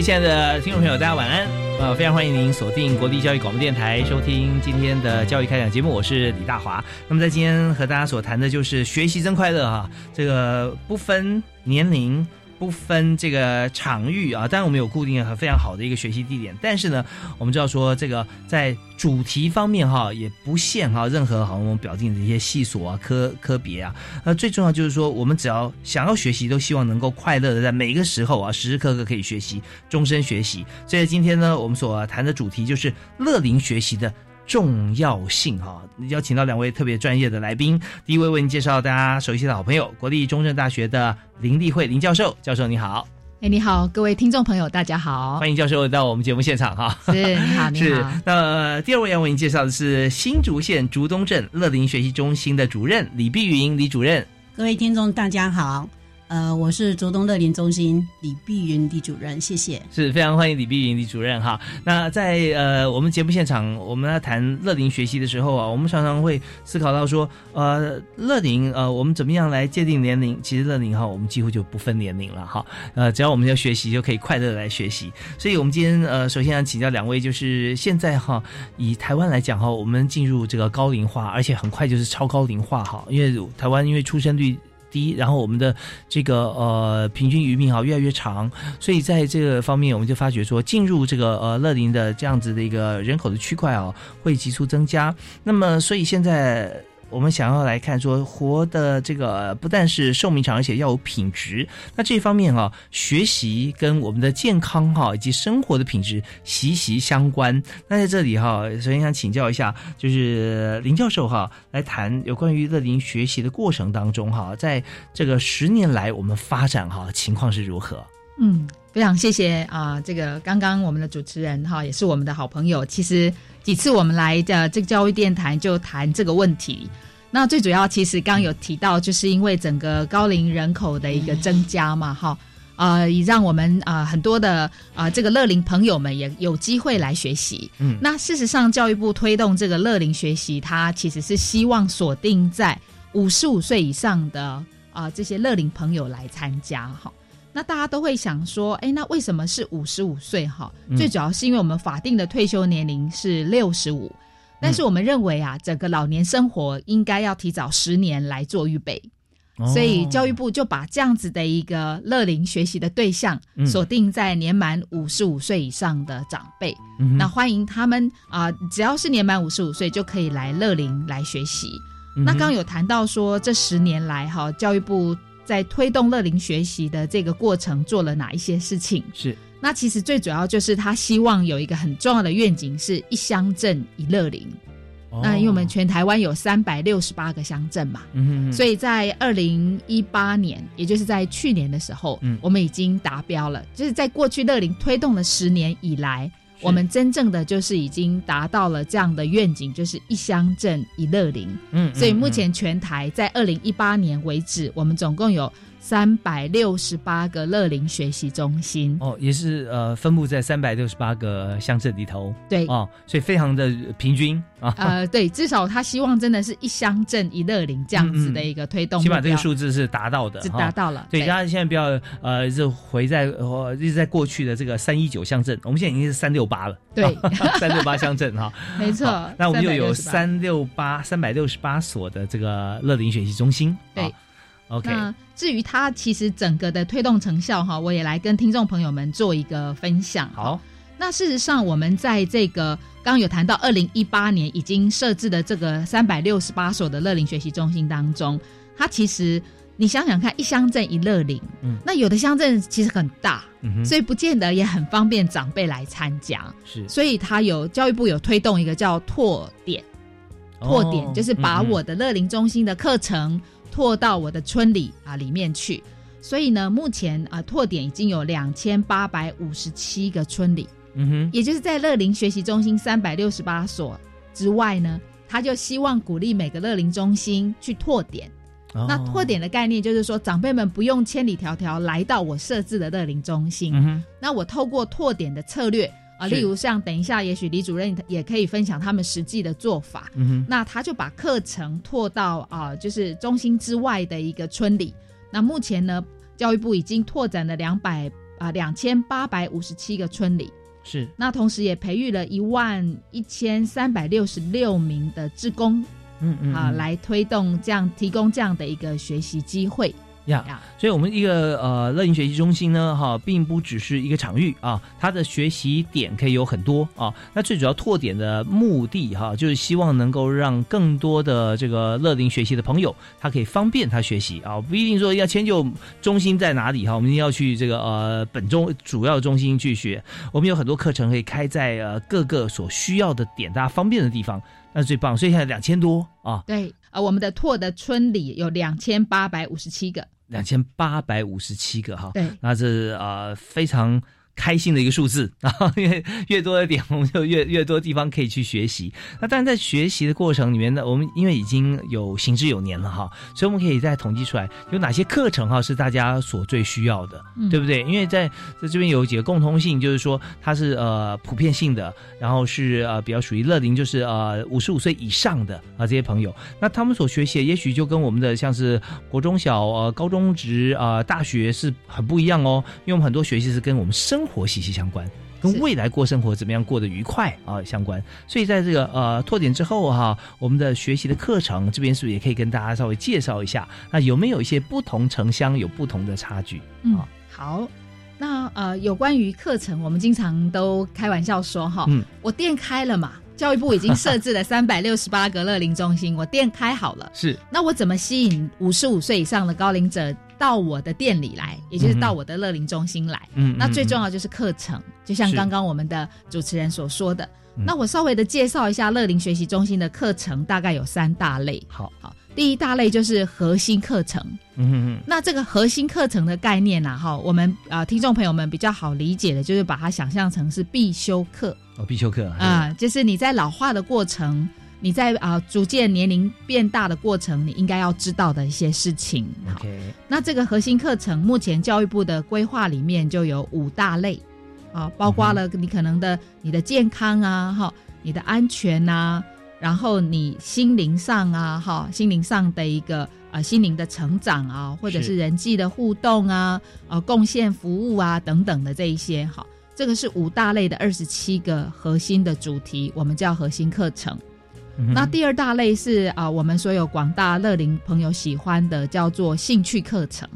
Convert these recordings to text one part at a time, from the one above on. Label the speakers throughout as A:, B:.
A: 亲爱的听众朋友，大家晚安！呃，非常欢迎您锁定国立教育广播电台，收听今天的教育开讲节目，我是李大华。那么在今天和大家所谈的就是学习真快乐啊，这个不分年龄。不分这个场域啊，当然我们有固定和非常好的一个学习地点，但是呢，我们知道说这个在主题方面哈，也不限哈任何好我们表定的一些系所啊、科科别啊，那最重要就是说，我们只要想要学习，都希望能够快乐的在每一个时候啊，时时刻刻可以学习，终身学习。所以今天呢，我们所谈的主题就是乐龄学习的。重要性哈，邀请到两位特别专业的来宾。第一位为您介绍大家熟悉的好朋友，国立中正大学的林立慧林教授。教授你好，
B: 哎你好，各位听众朋友大家好，
A: 欢迎教授到我们节目现场哈。
B: 是你好你好。
A: 那第二位要为您介绍的是新竹县竹东镇乐林学习中心的主任李碧云李主任。
C: 各位听众大家好。呃，我是竹东乐龄中心李碧云李主任，谢谢，
A: 是非常欢迎李碧云李主任哈。那在呃我们节目现场，我们要谈乐龄学习的时候啊，我们常常会思考到说，呃，乐龄呃，我们怎么样来界定年龄？其实乐龄哈，我们几乎就不分年龄了哈。呃，只要我们要学习，就可以快乐来学习。所以，我们今天呃，首先要请教两位，就是现在哈，以台湾来讲哈，我们进入这个高龄化，而且很快就是超高龄化哈，因为台湾因为出生率。低，然后我们的这个呃平均余命啊越来越长，所以在这个方面，我们就发觉说，进入这个呃乐龄的这样子的一个人口的区块啊，会急速增加。那么，所以现在。我们想要来看说活的这个不但是寿命长，而且要有品质。那这方面哈，学习跟我们的健康哈以及生活的品质息息相关。那在这里哈，首先想请教一下，就是林教授哈，来谈有关于乐龄学习的过程当中哈，在这个十年来我们发展哈情况是如何？
B: 嗯，非常谢谢啊，这个刚刚我们的主持人哈也是我们的好朋友，其实。几次我们来的这个教育电台就谈这个问题，那最主要其实刚有提到，就是因为整个高龄人口的一个增加嘛，哈，呃，也让我们啊很多的啊这个乐龄朋友们也有机会来学习。嗯，那事实上教育部推动这个乐龄学习，它其实是希望锁定在五十五岁以上的啊这些乐龄朋友来参加，哈。那大家都会想说，哎，那为什么是五十五岁？哈，最主要是因为我们法定的退休年龄是六十五，但是我们认为啊，整个老年生活应该要提早十年来做预备，所以教育部就把这样子的一个乐龄学习的对象锁定在年满五十五岁以上的长辈，那欢迎他们啊，只要是年满五十五岁就可以来乐龄来学习。那刚刚有谈到说，这十年来哈，教育部。在推动乐龄学习的这个过程，做了哪一些事情？
A: 是，
B: 那其实最主要就是他希望有一个很重要的愿景，是一乡镇一乐龄。那因为我们全台湾有三百六十八个乡镇嘛，嗯所以在二零一八年，也就是在去年的时候，嗯，我们已经达标了。就是在过去乐龄推动了十年以来。我们真正的就是已经达到了这样的愿景，就是一乡镇一乐龄。嗯，所以目前全台在二零一八年为止，我们总共有。三百六十八个乐龄学习中心
A: 哦，也是呃分布在三百六十八个乡镇里头。
B: 对
A: 哦，所以非常的平均啊。
B: 呃，对，至少他希望真的是一乡镇一乐龄这样子的一个推动，
A: 起码这个数字是达到的，
B: 是达到了。
A: 对，大家现在不要呃，就回在呃一直在过去的这个三一九乡镇，我们现在已经是三六八了。
B: 对，
A: 三六八乡镇哈，
B: 没错。
A: 那我们又有三六八三百六十八所的这个乐龄学习中心。
B: 对。
A: OK，
B: 那至于它其实整个的推动成效哈，我也来跟听众朋友们做一个分享。
A: 好，
B: 那事实上我们在这个刚刚有谈到二零一八年已经设置的这个三百六十八所的乐龄学习中心当中，它其实你想想看，一乡镇一乐龄，
A: 嗯。
B: 那有的乡镇其实很大，
A: 嗯，
B: 所以不见得也很方便长辈来参加。
A: 是。
B: 所以它有教育部有推动一个叫拓点，拓点、
A: 哦
B: 就是把我的乐龄中心的课程拓到我的村里啊里面去。所以呢，目前啊拓点已经有两千八百五十七个村里，
A: 嗯哼，
B: 也就是在乐龄学习中心三百六十八所之外呢，他就希望鼓励每个乐龄中心去拓点。那
A: 哦
B: 拓点的概念就是说，长辈们不用千里迢迢来到我设置的乐龄中心，
A: 嗯，
B: 那我透过拓点的策略啊，
A: 是
B: 例如像等一下，也许李主任也可以分享他们实际的做法。
A: 嗯哼，
B: 那他就把课程拓到啊，就是中心之外的一个村里。那目前呢，教育部已经拓展了两百啊两千八百五十七个村里。
A: 是
B: 那同时也培育了一万一千三百六十六名的志工
A: 嗯嗯
B: 啊，
A: 嗯
B: 来推动这样提供这样的一个学习机会
A: 呀。
B: 呀。
A: 所以，我们一个呃乐龄学习中心呢，哈，并不只是一个场域啊，它的学习点可以有很多啊。那最主要拓点的目的哈，就是希望能够让更多的这个乐龄学习的朋友，他可以方便他学习啊，不一定说要迁就中心在哪里哈，我们一定要去这个呃本中主要中心去学。我们有很多课程可以开在呃各个所需要的点，大家方便的地方，那是最棒。所以现在两千多啊，
B: 对，呃，我们的拓的村里有两千八百五十七个，
A: 两千八百五十七个哈。
B: 对，
A: 那这是呃非常开心的一个数字 啊，因为越多的点，我们就越越多地方可以去学习。那当然在学习的过程里面呢，我们因为已经有行之有年了哈，所以我们可以再统计出来有哪些课程哈是大家所最需要的，
B: 嗯
A: 对不对？因为在在这边有几个共通性，就是说它是呃普遍性的，然后是呃比较属于乐龄，就是呃五十五岁以上的啊、这些朋友，那他们所学习的也许就跟我们的像是国中小、呃高中职、呃大学是很不一样哦，因为我们很多学习是跟我们生活息息相关。跟未来过生活怎么样过得愉快啊相关，所以在这个呃拓点之后哈、我们的学习的课程这边是不是也可以跟大家稍微介绍一下？那有没有一些不同城乡有不同的差距？
B: 嗯
A: 啊，
B: 好。那呃，有关于课程，我们经常都开玩笑说哈，
A: 嗯
B: 我店开了嘛，教育部已经设置了 三百六十八个乐龄中心，我店开好了，
A: 是
B: 那我怎么吸引五十五岁以上的高龄者到我的店里来，也就是到我的乐龄中心来？
A: 嗯，
B: 那最重
A: 要
B: 要就是课程，就像刚刚我们的主持人所说的。
A: 嗯
B: 那我稍微的介绍一下乐龄学习中心的课程，大概有三大类。
A: 好，
B: 好，第一大类就是核心课程。
A: 嗯嗯
B: 那这个核心课程的概念呢、哈，我们啊、呃听众朋友们比较好理解的，就是把它想象成是必修课
A: 哦，必修课
B: 啊、就是你在老化的过程，你在啊、逐渐年龄变大的过程，你应该要知道的一些事情。好那这个核心课程，目前教育部的规划里面就有五大类，啊，包括了你可能的你的健康啊，哈，你的安全呐、然后你心灵上啊，哈，心灵上的一个呃心灵的成长啊，或者
A: 是
B: 是人际的互动啊，啊，贡献服务啊等等的这一些，哈，这个是五大类的二十七个核心的主题，我们叫核心课程。
A: 嗯
B: 那第二大类是啊、我们所有广大乐龄朋友喜欢的，叫做兴趣课程，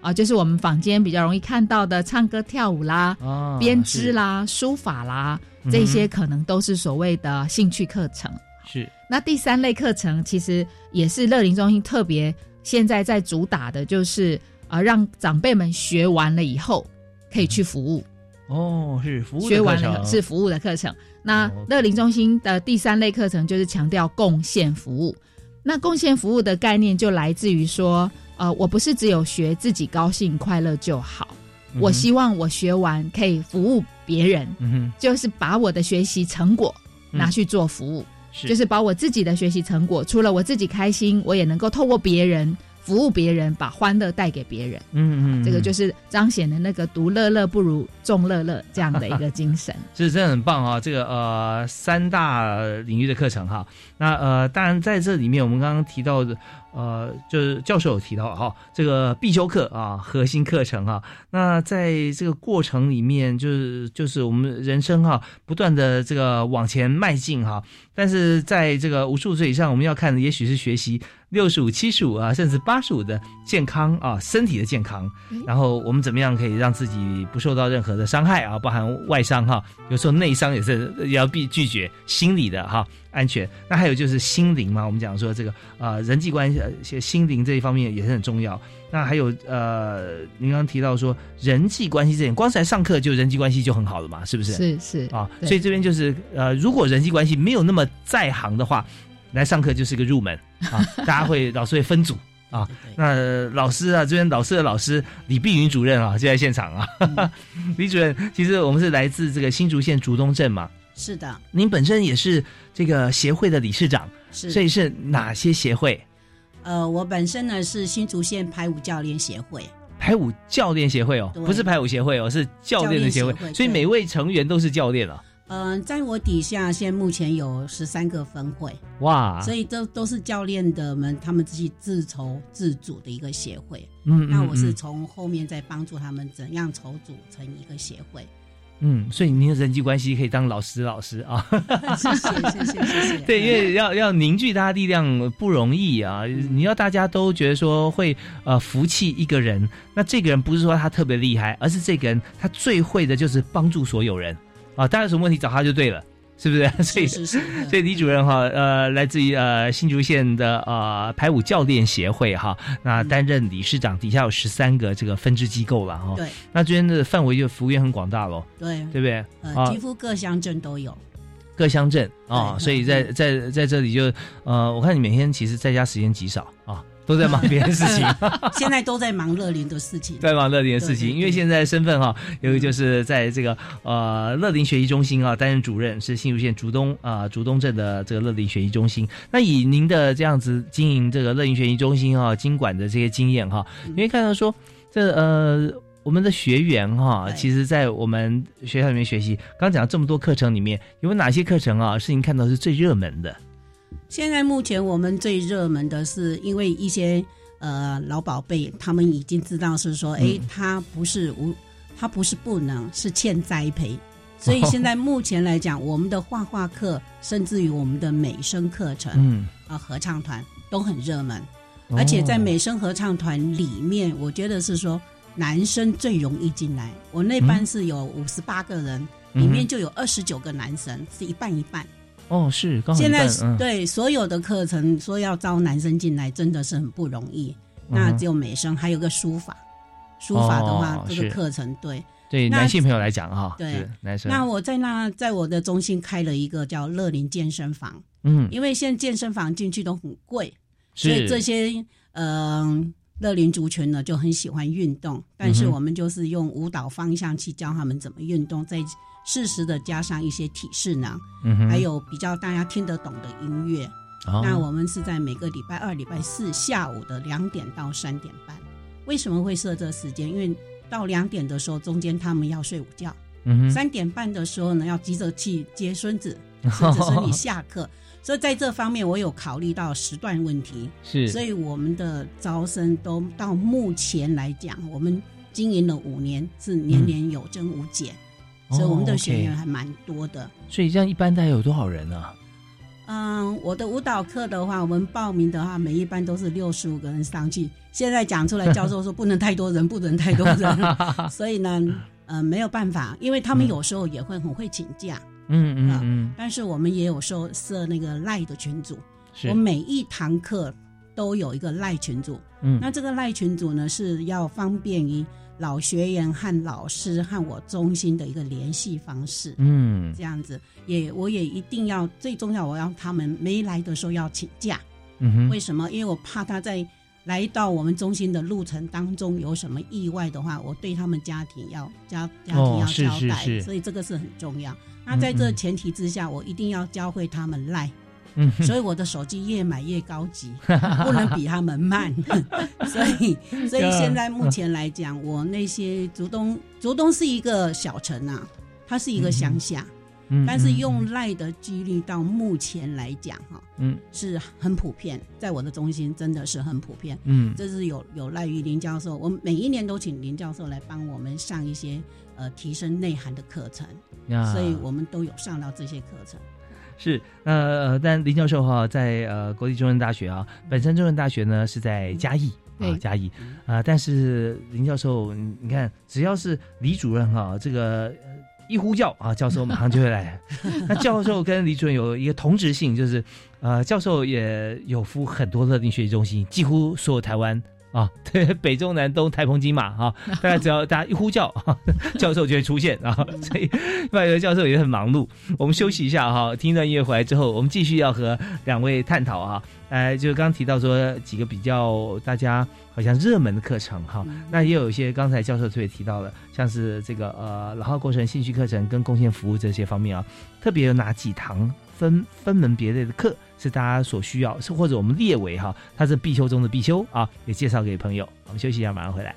B: 啊、就是我们坊间比较容易看到的唱歌、跳舞啦、
A: 啊
B: 编织啦、书法啦，这些可能都是所谓的兴趣课程。
A: 是。
B: 那第三类课程其实也是乐龄中心特别现在在主打的，就是啊让长辈们学完了以后可以去服务。
A: 哦，是服务
B: 学完了是服务的课程。那
A: 哦
B: 乐龄中心的第三类课程就是强调贡献服务。那贡献服务的概念就来自于说，呃，我不是只有学自己高兴快乐就好，
A: 嗯
B: 我希望我学完可以服务别人，
A: 嗯
B: 就是把我的学习成果
A: 嗯。
B: 拿去做服务，
A: 是。
B: 就是把我自己的学习成果，除了我自己开心，我也能够透过别人服务别人，把欢乐带给别人。
A: 嗯嗯，
B: 这个就是是彰显的那个独乐乐不如众乐乐这样的一个精神。
A: 是真的很棒啊！这个呃三大领域的课程哈，那呃当然在这里面我们刚刚提到的呃，就是教授有提到哈，这个必修课啊，核心课程啊，那在这个过程里面，就是就是我们人生哈，不断的这个往前迈进哈，但是在这个五十五岁以上，我们要看的也许是学习。六十五、七十五啊，甚至八十五的健康啊，身体的健康，然后我们怎么样可以让自己不受到任何的伤害啊，包含外伤哈，有时候内伤也是也要必拒绝，心理的哈安全。那还有就是心灵嘛，我们讲说这个啊人际关系、心灵这一方面也是很重要。那还有呃，您刚刚提到说人际关系这点，光是来上课就人际关系就很好了嘛，是不是？
B: 是是
A: 啊，所以这边就是呃，如果人际关系没有那么在行的话。来上课就是个入门啊，大家会老师会分组啊。那老师啊，这边老师的老师李碧云主任啊就在现场啊。李主任，其实我们是来自这个新竹县竹东镇嘛。
C: 是的。
A: 您本身也是这个协会的理事长，
C: 是。
A: 所以是哪些协会？
C: 呃，我本身呢是新竹县排舞教练协会。
A: 排舞教练协会哦，不是排舞协会哦，是教练的协会。所以每位成员都是教练啊。
C: 嗯，在我底下现在目前有十三个分会，
A: 哇！
C: 所以这都是教练的们他们自己自筹自组的一个协会。嗯，那我是从后面再帮助他们怎样筹组成一个协会。
A: 嗯，所以您的人际关系可以当老师老师啊。
C: 谢谢谢谢谢谢。
A: 对，因为要要凝聚大家力量不容易啊！你要大家都觉得说会呃服气一个人，那这个人不是说他特别厉害，而是这个人他最会的就是帮助所有人。啊，大家有什么问题找他就对了，是不是？所以，所以李主任哈，呃，来自于呃新竹县的呃排舞教练协会哈，那担任理事长，底下有十三个这个分支机构了哈。
C: 对，
A: 那这边的范围就服务员很广大喽。
C: 对，
A: 对不对？
C: 呃，几乎各乡镇都有。
A: 各乡镇啊，所以在在在这里就呃，我看你每天其实在家时间极少啊。都在忙别的事情，
C: 现在都在忙乐林的事情，
A: 在忙乐林的事情。因为现在身份哈，有一个就是在这个呃乐林学习中心啊担任主任，是新竹县竹东啊竹东镇的这个乐林学习中心。那以您的这样子经营这个乐林学习中心啊，经管的这些经验哈，你会看到说这呃我们的学员哈，其实在我们学校里面学习，刚讲这么多课程里面，有哪些课程啊是您看到是最热门的？
C: 现在目前我们最热门的是，因为一些呃老宝贝，他们已经知道是说，哎，他不是无，他不是不能，是欠栽培。所以现在目前来讲，我们的画画课，甚至于我们的美声课程，嗯，啊合唱团都很热门。而且在美声合唱团里面，我觉得是说男生最容易进来。我那班是有五十八个人，里面就有二十九个男生，是一半一半。
A: 哦，是。
C: 现在对所有的课程说要招男生进来，真的是很不容易。那只有美声，还有个书法。书法的话，这个课程对
A: 对男性朋友来讲哈，
C: 对
A: 男生。
C: 那我在那在我的中心开了一个叫乐林健身房。嗯，因为现在健身房进去都很贵，所以这些嗯乐林族群呢就很喜欢运动，但是我们就是用舞蹈方向去教他们怎么运动，在。适时的加上一些体式呢，还有比较大家听得懂的音乐。那我们是在每个礼拜二、礼拜四下午的两点到三点半。为什么会设这时间？因为到两点的时候，中间他们要睡午觉。三点半的时候呢，要急着去接孙子，孙子孙女下课。所以在这方面，我有考虑到时段问题。
A: 是，
C: 所以我们的招生都到目前来讲，我们经营了五年，是年年有增无减。所以我们的学员还蛮多的，
A: 所以这样一般大概有多少人呢？
C: 嗯，我的舞蹈课的话，我们报名的话，每一班都是六十五个人上去。现在讲出来，教授说不能太多人，不能太多人，所以呢，呃，没有办法，因为他们有时候也会很会请假，
A: 嗯嗯嗯，
C: 但是我们也有设设那个赖的群组，
A: 我
C: 每一堂课都有一个赖群组，嗯，那这个赖群组呢是要方便于。老学员和老师和我中心的一个联系方式，嗯，这样子也我也一定要最重要，我要他们没来的时候要请假，嗯哼，为什么？因为我怕他在来到我们中心的路程当中有什么意外的话，我对他们家庭要家家庭要交代，所以这个是很重要。那在这前提之下，我一定要教会他们赖。所以我的手机越买越高级，不能比他们慢。所以，所以现在目前来讲，我那些竹东，竹东是一个小城啊，它是一个乡下。嗯，但是用赖的几率到目前来讲哈，
A: 嗯，
C: 是很普遍，在我的中心真的是很普遍，
A: 嗯，
C: 这是有有赖于林教授，我们每一年都请林教授来帮我们上一些呃提升内涵的课程，所以我们都有上到这些课程。
A: 是，呃，但林教授哈，在呃国立中文大学啊，本身中文大学呢是在嘉义啊，嘉义啊，但是林教授，你看，只要是李主任哈，这个一呼叫啊，教授马上就会来。那教授跟李主任有一个同质性，就是呃，教授也有服很多特定学习中心，几乎所有台湾。啊，对，北中南东台澎金马哈，大家只要大家一呼叫，教授就会出现啊。所以麦德教授也很忙碌。我们休息一下哈，听一段音乐回来之后，我们继续要和两位探讨啊。呃，就刚刚提到说几个比较大家好像热门的课程哈，那也有一些刚才教授特别提到了，像是这个呃老化过程兴趣课程跟贡献服务这些方面啊，特别有哪几堂分分门别类的课？是大家所需要，是或者我们列为哈，它是必修中的必修啊，也介绍给朋友。我们休息一下，马上回来。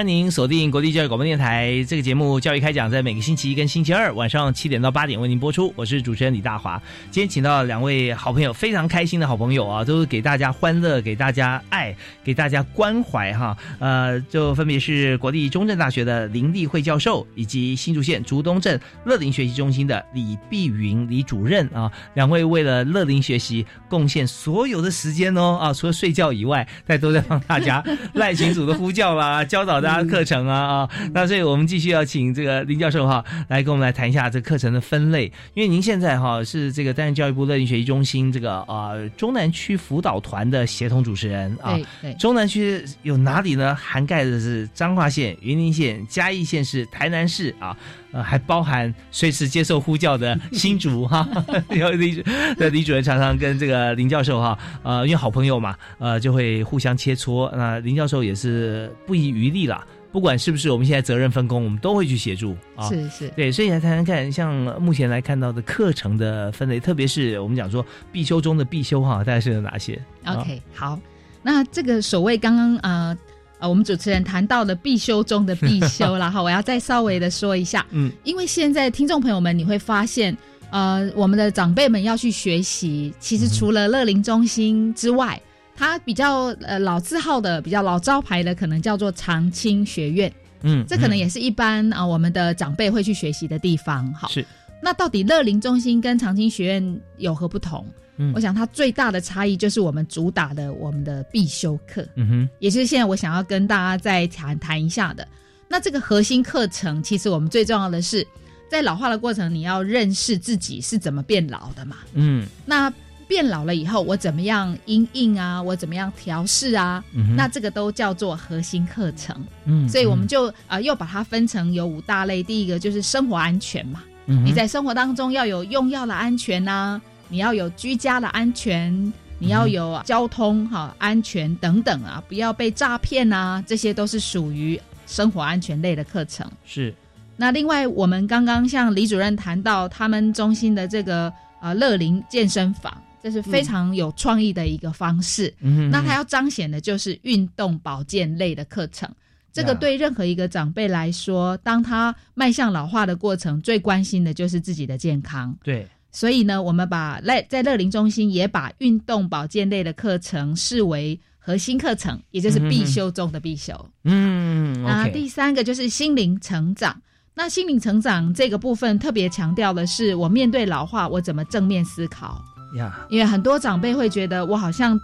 A: 欢迎您锁定国立教育广播电台这个节目《教育开讲》，在每个星期一跟星期二晚上七点到八点为您播出。我是主持人李大华，今天请到两位好朋友，非常开心的好朋友啊，都是给大家欢乐、给大家爱、给大家关怀哈。呃，就分别是国立中正大学的林立慧教授，以及新竹县竹东镇乐林学习中心的李碧云李主任啊。两位为了乐林学习贡献所有的时间哦啊，除了睡觉以外，在都在帮大家赖群组的呼叫啦，教导大家课程啊啊。那所以我们继续要请这个林教授哈来跟我们来谈一下这课程的分类，因为您现在哈是这个担任教育部乐龄学习中心这个啊中南区辅导团的协同主持人啊。
B: 对，
A: 中南区有哪里呢？涵盖的是彰化县、云林县、嘉义县市、台南市啊。呃，还包含随时接受呼叫的 新竹哈，有李的李主任常常跟这个林教授哈，呃，因为好朋友嘛，呃，就会互相切磋。那林教授也是不遗余力啦，不管是不是我们现在责任分工，我们都会去协助啊。
B: 是是，
A: 对，所以来谈谈看，像目前来看到的课程的分类，特别是我们讲说必修中的必修哈，大概是有哪些
B: ？OK，好，那这个所谓刚刚呃。啊，我们主持人谈到了必修中的必修了 哈，我要再稍微的说一下，嗯，因为现在听众朋友们你会发现，呃，我们的长辈们要去学习，其实除了乐龄中心之外，它比较呃老字号的、比较老招牌的，可能叫做长青学院，嗯，这可能也是一般啊我们的长辈会去学习的地方，好，
A: 是，
B: 那到底乐龄中心跟长青学院有何不同？我想它最大的差异就是我们主打的我们的必修课，嗯哼，也就是现在我想要跟大家再谈谈一下的。那这个核心课程，其实我们最重要的是在老化的过程，你要认识自己是怎么变老的嘛，嗯，那变老了以后，我怎么样应应啊，我怎么样调试啊，那这个都叫做核心课程，嗯，所以我们就啊又把它分成有五大类，第一个就是生活安全嘛，你在生活当中要有用药的安全呐。你要有居家的安全，你要有交通哈安全等等啊，不要被诈骗啊，这些都是属于生活安全类的课程。
A: 是。
B: 那另外，我们刚刚像李主任谈到他们中心的这个呃乐龄健身房，这是非常有创意的一个方式。嗯。那他要彰显的就是运动保健类的课程。这个对任何一个长辈来说，当他迈向老化的过程，最关心的就是自己的健康。
A: 对。
B: 所以呢，我们把在在乐龄中心也把运动保健类的课程视为核心课程，也就是必修中的必修。
A: 嗯，
B: 那第三个就是心灵成长。那心灵成长这个部分特别强调的是，我面对老化，我怎么正面思考呀？因为很多长辈会觉得我好像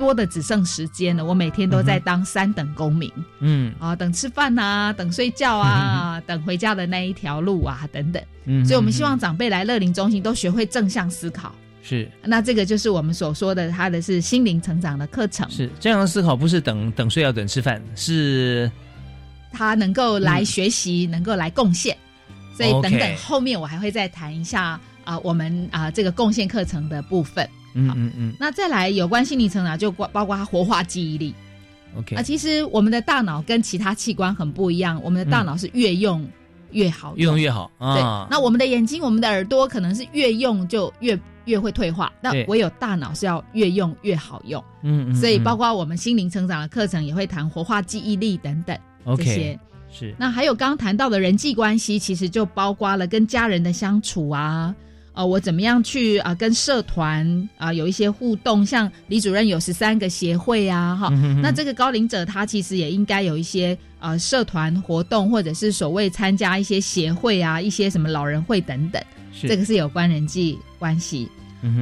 B: 多的只剩时间了，我每天都在当三等公民，嗯啊，等吃饭啊，等睡觉啊，等回家的那一条路啊，等等。嗯，所以我们希望长辈来乐龄中心都学会正向思考。
A: 是，
B: 那这个就是我们所说的，他的是心灵成长的课程。
A: 是正向思考，不是等等睡觉等吃饭，是
B: 他能够来学习，能够来贡献。所以等等后面我还会再谈一下啊，我们啊这个贡献课程的部分。嗯嗯嗯。那再来有关心理成长，就包括它活化记忆力。
A: OK
B: 啊，其实我们的大脑跟其他器官很不一样，我们的大脑是越用越好，
A: 越用越好啊。
B: 那我们的眼睛、我们的耳朵可能是越用就越。越会退化，那唯有大脑是要越用越好用。嗯，所以包括我们心灵成长的课程也会谈活化记忆力等等这些。
A: 是，
B: 那还有刚刚谈到的人际关系，其实就包括了跟家人的相处啊，呃，我怎么样去啊跟社团啊有一些互动，像李主任有十三个协会啊，哈，那这个高龄者他其实也应该有一些呃社团活动，或者是所谓参加一些协会啊，一些什么老人会等等。这个是有关人际关系。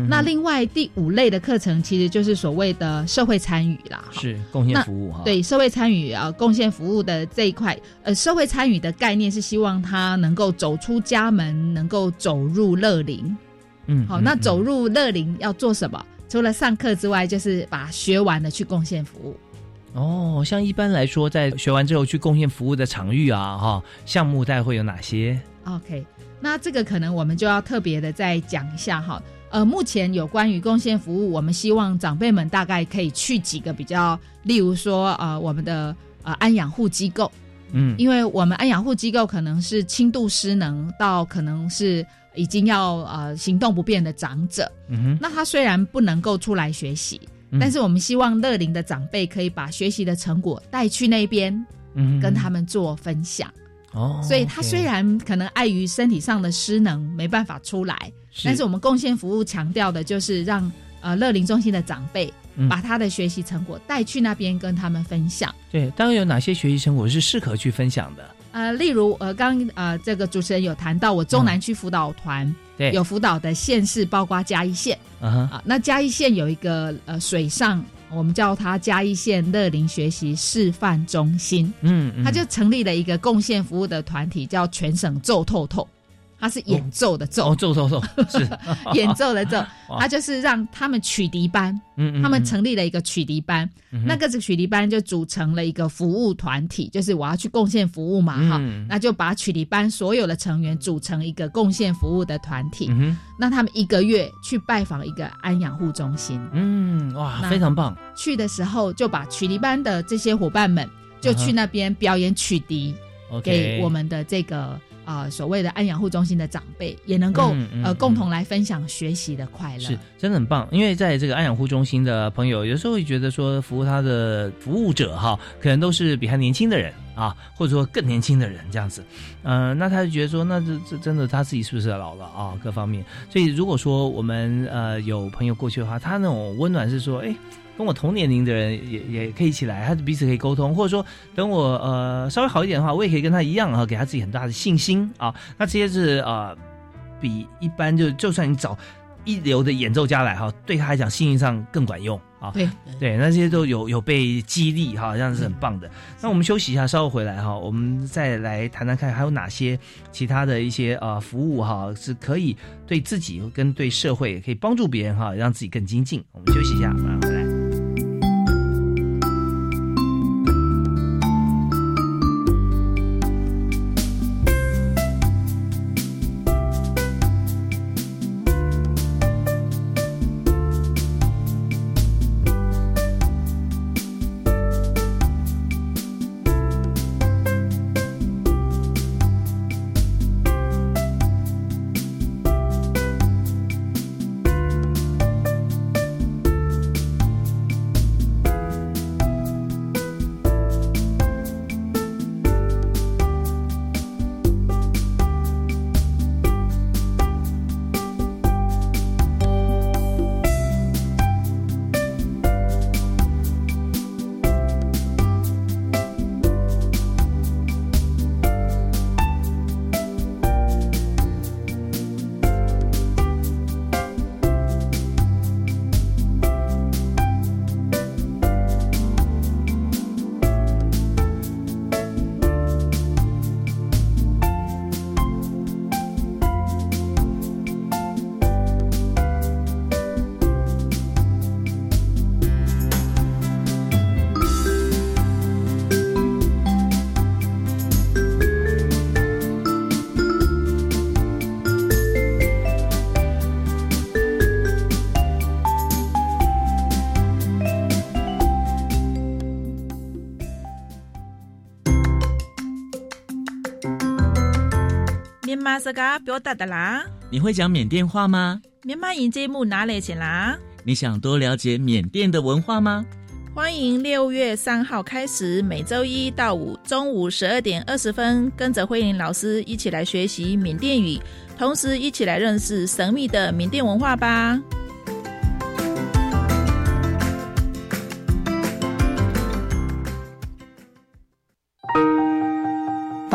B: 那另外第五类的课程，其实就是所谓的社会参与啦，
A: 是贡献服务哈。
B: 对社会参与啊，贡献服务的这一块，呃，社会参与的概念是希望他能够走出家门，能够走入乐龄。嗯，好，那走入乐龄要做什么？除了上课之外，就是把学完的去贡献服务。
A: 哦，像一般来说，在学完之后去贡献服务的场域啊，哈，项目带会有哪些
B: ？OK。那这个可能我们就要特别的再讲一下哈，呃，目前有关于贡献服务，我们希望长辈们大概可以去几个比较，例如说呃，我们的呃安养护机构，嗯，因为我们安养护机构可能是轻度失能到可能是已经要呃行动不便的长者，嗯哼，那他虽然不能够出来学习，但是我们希望乐龄的长辈可以把学习的成果带去那边，嗯，跟他们做分享。哦，所以他虽然可能碍于身体上的失能没办法出来，但是我们贡献服务强调的就是让呃乐龄中心的长辈把他的学习成果带去那边跟他们分享。
A: 对，当然有哪些学习成果是适合去分享的？
B: 呃，例如呃刚呃这个主持人有谈到我中南区辅导团，
A: 对，
B: 有辅导的县市包括嘉义县，啊，那嘉义县有一个呃水上。我们叫它嘉义县乐龄学习示范中心，嗯，他就成立了一个贡献服务的团体，叫全省奏透透。他是演奏的奏，
A: 哦，奏奏奏 是。
B: 演奏的奏。他就是让他们曲笛班，嗯嗯，他们成立了一个曲笛班，那个是曲笛班就组成了一个服务团体，就是我要去贡献服务嘛，哈，那就把曲笛班所有的成员组成一个贡献服务的团体。那他们一个月去拜访一个安养护中心，
A: 嗯，哇，非常棒。
B: 去的时候就把曲笛班的这些伙伴们就去那边表演曲笛，给我们的这个。啊，所谓的安养护中心的长辈也能够呃共同来分享学习的快乐，
A: 是真的很棒。因为在这个安养护中心的朋友，有时候会觉得说，服务他的服务者哈，可能都是比他年轻的人啊，或者说更年轻的人这样子。嗯，那他就觉得说，那这这真的他自己是不是老了啊？各方面。所以如果说我们呃有朋友过去的话，他那种温暖是说，哎。跟我同年龄的人也也可以一起来，他彼此可以沟通，或者说等我呃稍微好一点的话，我也可以跟他一样啊，给他自己很大的信心啊。那这些是呃比一般就就算你找一流的演奏家来哈，对他来讲信心上更管用啊。
B: 对
A: 对，那些都有有被激励哈，这样是很棒的。那我们休息一下，稍后回来哈，我们再来谈谈看还有哪些其他的一些呃服务哈，是可以对自己跟对社会也可以帮助别人哈，让自己更精进。我们休息一下，马上回来。
D: 缅马斯嘎表达的啦。
E: 你会讲缅甸话吗？
D: 缅马音节目哪里去啦？
E: 你想多了解缅甸的文化吗？
D: 欢迎六月三号开始，每周一到五中午十二点二十分，跟着慧玲老师一起来学习缅甸语，同时一起来认识神秘的缅甸文化吧。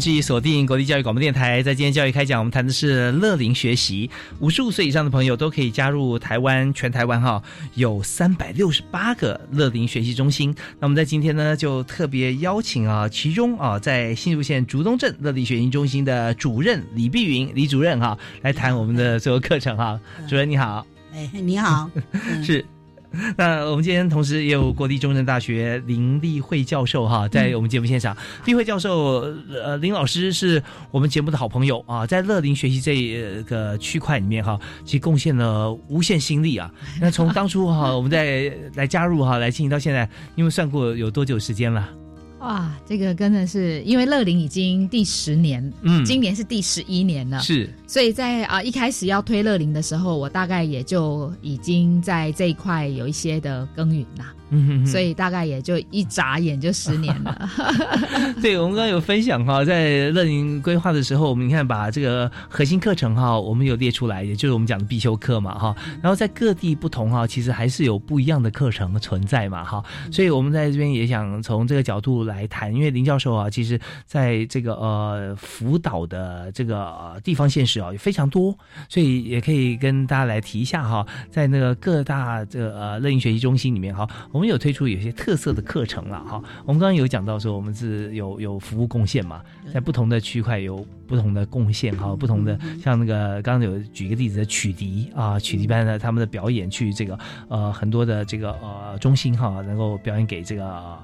A: 继续锁定国立教育广播电台。在今天教育开讲，我们谈的是乐龄学习。五十五岁以上的朋友都可以加入台湾，全台湾哈有三百六十八个乐龄学习中心。那我们在今天呢，就特别邀请啊，其中啊，在新竹县竹东镇乐龄学习中心的主任李碧云李主任哈，来谈我们的所有课程哈。主任你好，
C: 哎，你好，
A: 是。那我们今天同时也有国立中正大学林立慧教授哈，在我们节目现场。立慧教授，呃，林老师是我们节目的好朋友啊，在乐龄学习这个区块里面哈，其实贡献了无限心力啊。那从当初哈，我们在来加入哈，来进行到现在，你们算过有多久时间了？
B: 哇，这个真的是因为乐龄已经第十年，嗯，今年是第十一年了，
A: 是，
B: 所以在啊一开始要推乐龄的时候，我大概也就已经在这一块有一些的耕耘啦。嗯，所以大概也就一眨眼就十年了。
A: 对，我们刚刚有分享哈，在乐龄规划的时候，我们你看把这个核心课程哈，我们有列出来，也就是我们讲的必修课嘛哈。然后在各地不同哈，其实还是有不一样的课程存在嘛哈。所以我们在这边也想从这个角度来谈，因为林教授啊，其实在这个呃辅导的这个地方现实啊也非常多，所以也可以跟大家来提一下哈，在那个各大这个呃乐龄学习中心里面哈。我们有推出有些特色的课程了哈，我们刚刚有讲到说我们是有有服务贡献嘛，在不同的区块有不同的贡献哈，不同的像那个刚刚有举一个例子的曲笛啊，曲笛班的他们的表演去这个呃很多的这个呃中心哈，能够表演给这个。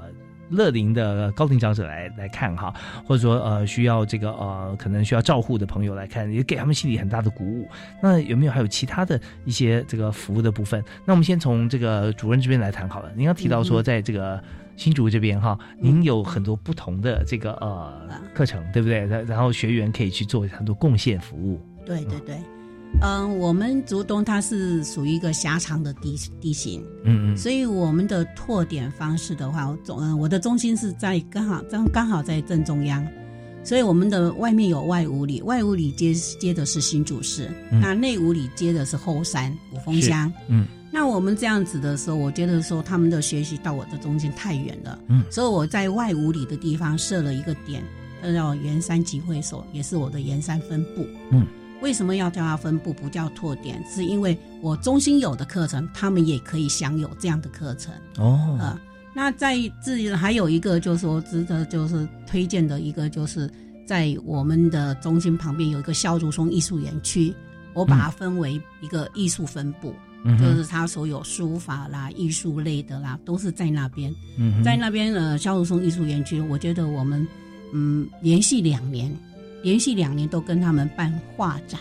A: 乐龄的高龄长者来来看哈，或者说呃需要这个呃可能需要照护的朋友来看，也给他们心里很大的鼓舞。那有没有还有其他的一些这个服务的部分？那我们先从这个主任这边来谈好了。您刚提到说，在这个新竹这边哈，您有很多不同的这个呃课程，对不对？然然后学员可以去做很多贡献服务。
C: 对对对。嗯，我们竹东它是属于一个狭长的地地形，嗯嗯，所以我们的拓点方式的话，中嗯我的中心是在刚好刚刚好在正中央，所以我们的外面有外五里，外五里接接的是新竹市，那内五里接的是后山五峰乡，嗯，那我们这样子的时候，我觉得说他们的学习到我的中心太远了，嗯，所以我在外五里的地方设了一个点，叫圆山集会所，也是我的圆山分部，嗯。为什么要叫它分布不叫拓点？是因为我中心有的课程，他们也可以享有这样的课程哦。呃，那在自还有一个就是说值得就是推荐的一个就是在我们的中心旁边有一个萧竹松艺术园区，我把它分为一个艺术分部，就是它所有书法啦、艺术类的啦，都是在那边。在那边呃，肖竹松艺术园区，我觉得我们嗯，连续两年，连续两年都跟他们办画展。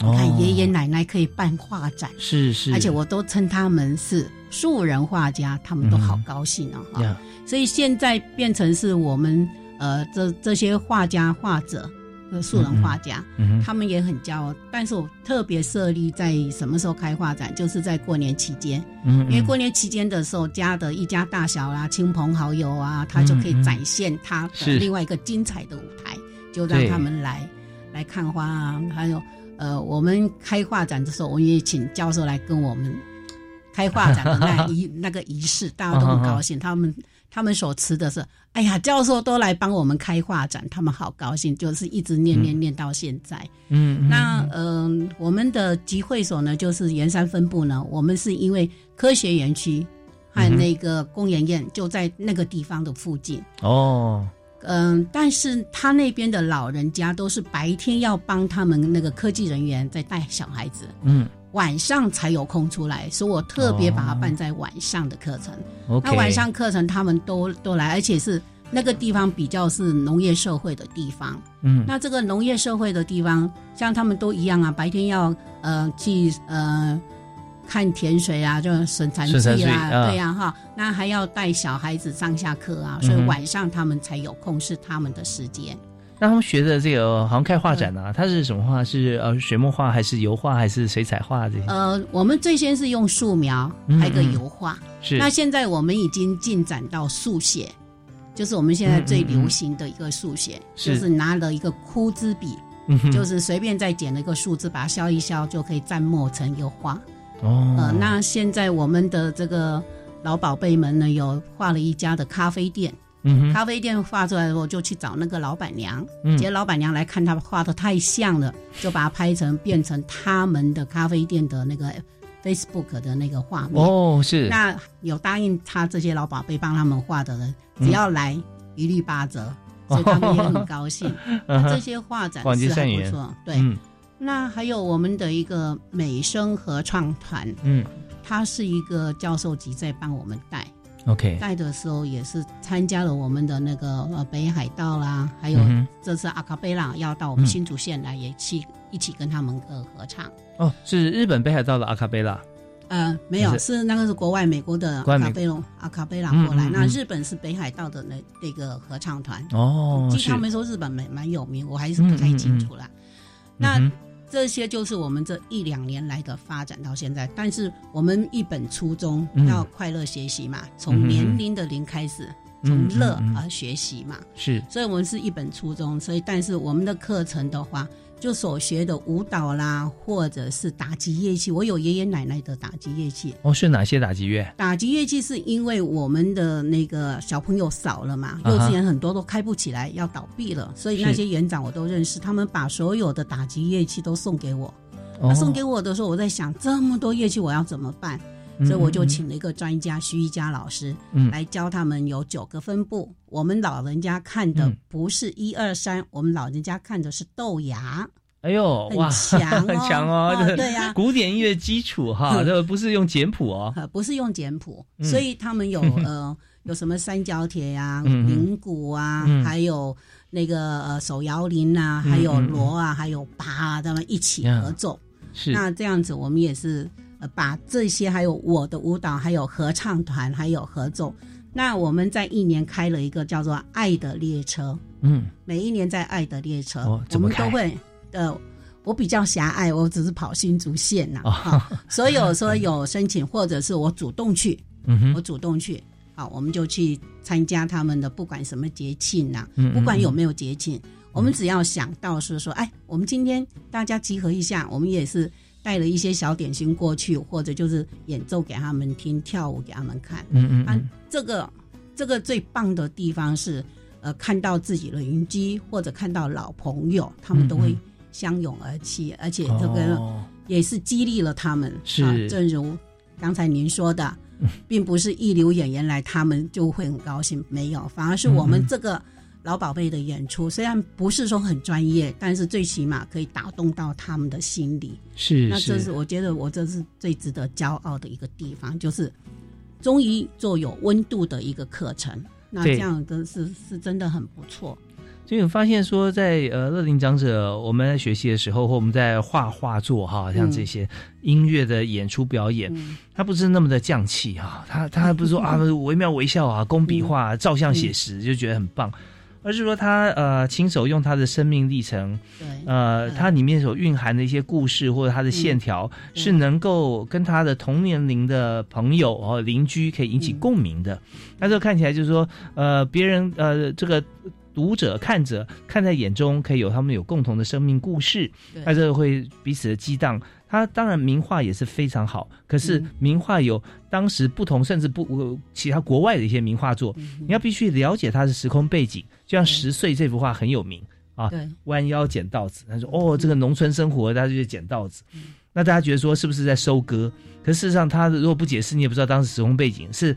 C: 看爷爷奶奶可以办画展，
A: 是是，
C: 而且我都称他们是素人画家，他们都好高兴哦。哈，所以现在变成是我们呃这这些画家画者，素人画家，他们也很骄傲。但是我特别设立在什么时候开画展，就是在过年期间，因为过年期间的时候，家的一家大小啦、亲朋好友啊，他就可以展现他的另外一个精彩的舞台，就让他们来来看花啊，还有。呃，我们开画展的时候，我也请教授来跟我们开画展的那仪 那个仪式，大家都很高兴。他们他们所持的是，哎呀，教授都来帮我们开画展，他们好高兴，就是一直念念念到现在。嗯，那嗯，我们的集会所呢，就是盐山分部呢，我们是因为科学园区和那个工研院就在那个地方的附近。哦。嗯，但是他那边的老人家都是白天要帮他们那个科技人员在带小孩子，嗯，晚上才有空出来，所以我特别把它办在晚上的课程。那晚上课程他们都都来，而且是那个地方比较是农业社会的地方，嗯，那这个农业社会的地方，像他们都一样啊，白天要呃去呃。看甜水啊，就损残剂啊，对呀哈，那还要带小孩子上下课啊，所以晚上他们才有空是他们的时间。
A: 那他们学的这个好像开画展呢，它是什么画？是呃水墨画还是油画还是水彩画这些？
C: 呃，我们最先是用素描，还有个油画。
A: 是。
C: 那现在我们已经进展到速写，就是我们现在最流行的一个速写，就是拿了一个枯枝笔，就是随便再剪了一个树枝，把它削一削，就可以蘸墨成一个画。哦，呃，那现在我们的这个老宝贝们呢，有画了一家的咖啡店，嗯，咖啡店画出来，我就去找那个老板娘，结果老板娘来看他画的太像了，就把它拍成变成他们的咖啡店的那个 Facebook 的那个画面。
A: 哦，是。
C: 那有答应他这些老宝贝帮他们画的人，只要来一律八折，所以他们也很高兴。这些画展是很不错，对。那还有我们的一个美声合唱团，嗯，他是一个教授级在帮我们带
A: ，OK，
C: 带的时候也是参加了我们的那个呃北海道啦，还有这次阿卡贝拉要到我们新竹县来，也去一起跟他们呃合唱。
A: 哦，是日本北海道的阿卡贝拉？
C: 呃，没有，是那个是国外美国的阿卡贝隆阿卡贝拉过来。那日本是北海道的那那个合唱团。哦，据他们说日本蛮蛮有名，我还是不太清楚啦。那这些就是我们这一两年来的发展到现在，但是我们一本初衷要快乐学习嘛，从年龄的零开始，从乐而学习嘛，
A: 是，
C: 所以我们是一本初衷，所以但是我们的课程的话。就所学的舞蹈啦，或者是打击乐器，我有爷爷奶奶的打击乐器。
A: 哦，是哪些打击乐？
C: 打击乐器是因为我们的那个小朋友少了嘛，幼稚园很多都开不起来，要倒闭了，所以那些园长我都认识，他们把所有的打击乐器都送给我。他送给我的时候，我在想这么多乐器我要怎么办？所以我就请了一个专家徐一佳老师来教他们，有九个分布。我们老人家看的不是一二三，我们老人家看的是豆芽。
A: 哎呦，哇，很强哦！
C: 对呀，
A: 古典音乐基础哈，这不是用简谱哦，
C: 不是用简谱，所以他们有 呃有什么三角铁呀、铃鼓啊，还有那个呃手摇铃啊，还有锣啊，还有拔啊，他们一起合奏。
A: 是
C: 那这样子，我们也是。呃，把这些还有我的舞蹈，还有合唱团，还有合奏。那我们在一年开了一个叫做“爱的列车”。嗯，每一年在“爱的列车”，我们都会。呃，我比较狭隘，我只是跑新竹县呐。所以有说有申请，或者是我主动去，我主动去，好，我们就去参加他们的不管什么节庆呐，不管有没有节庆，我们只要想到是说，哎，我们今天大家集合一下，我们也是。带了一些小点心过去，或者就是演奏给他们听，跳舞给他们看。嗯嗯。啊，这个这个最棒的地方是，呃，看到自己的邻居或者看到老朋友，他们都会相拥而泣，而且这个也是激励了他们。
A: 是。
C: 正如刚才您说的，并不是一流演员来，他们就会很高兴，没有，反而是我们这个老宝贝的演出，虽然不是说很专业，但是最起码可以打动到他们的心里。
A: 是，
C: 那这是我觉得我这是最值得骄傲的一个地方，就是终于做有温度的一个课程。那这样的是是真的很不错。
A: 所以我发现说，在呃乐龄长者我们在学习的时候，或我们在画画作哈，像这些音乐的演出表演，它不是那么的匠气哈，他他不是说 啊惟妙惟肖啊，工笔画、照相写实就觉得很棒。而是说他呃亲手用他的生命历程，
C: 对，
A: 呃，它里面所蕴含的一些故事或者他的线条，是能够跟他的同年龄的朋友哦邻居可以引起共鸣的。那这看起来就是说，呃，别人呃这个读者看着看在眼中，可以有他们有共同的生命故事，那这个会彼此的激荡。他当然名画也是非常好，可是名画有当时不同，甚至不其他国外的一些名画作，你要必须了解它的时空背景。就像十岁这幅画很有名啊，弯腰捡稻子。他说：“哦，这个农村生活，大家就捡稻子。”那大家觉得说是不是在收割？可事实上，他如果不解释，你也不知道当时时空背景是。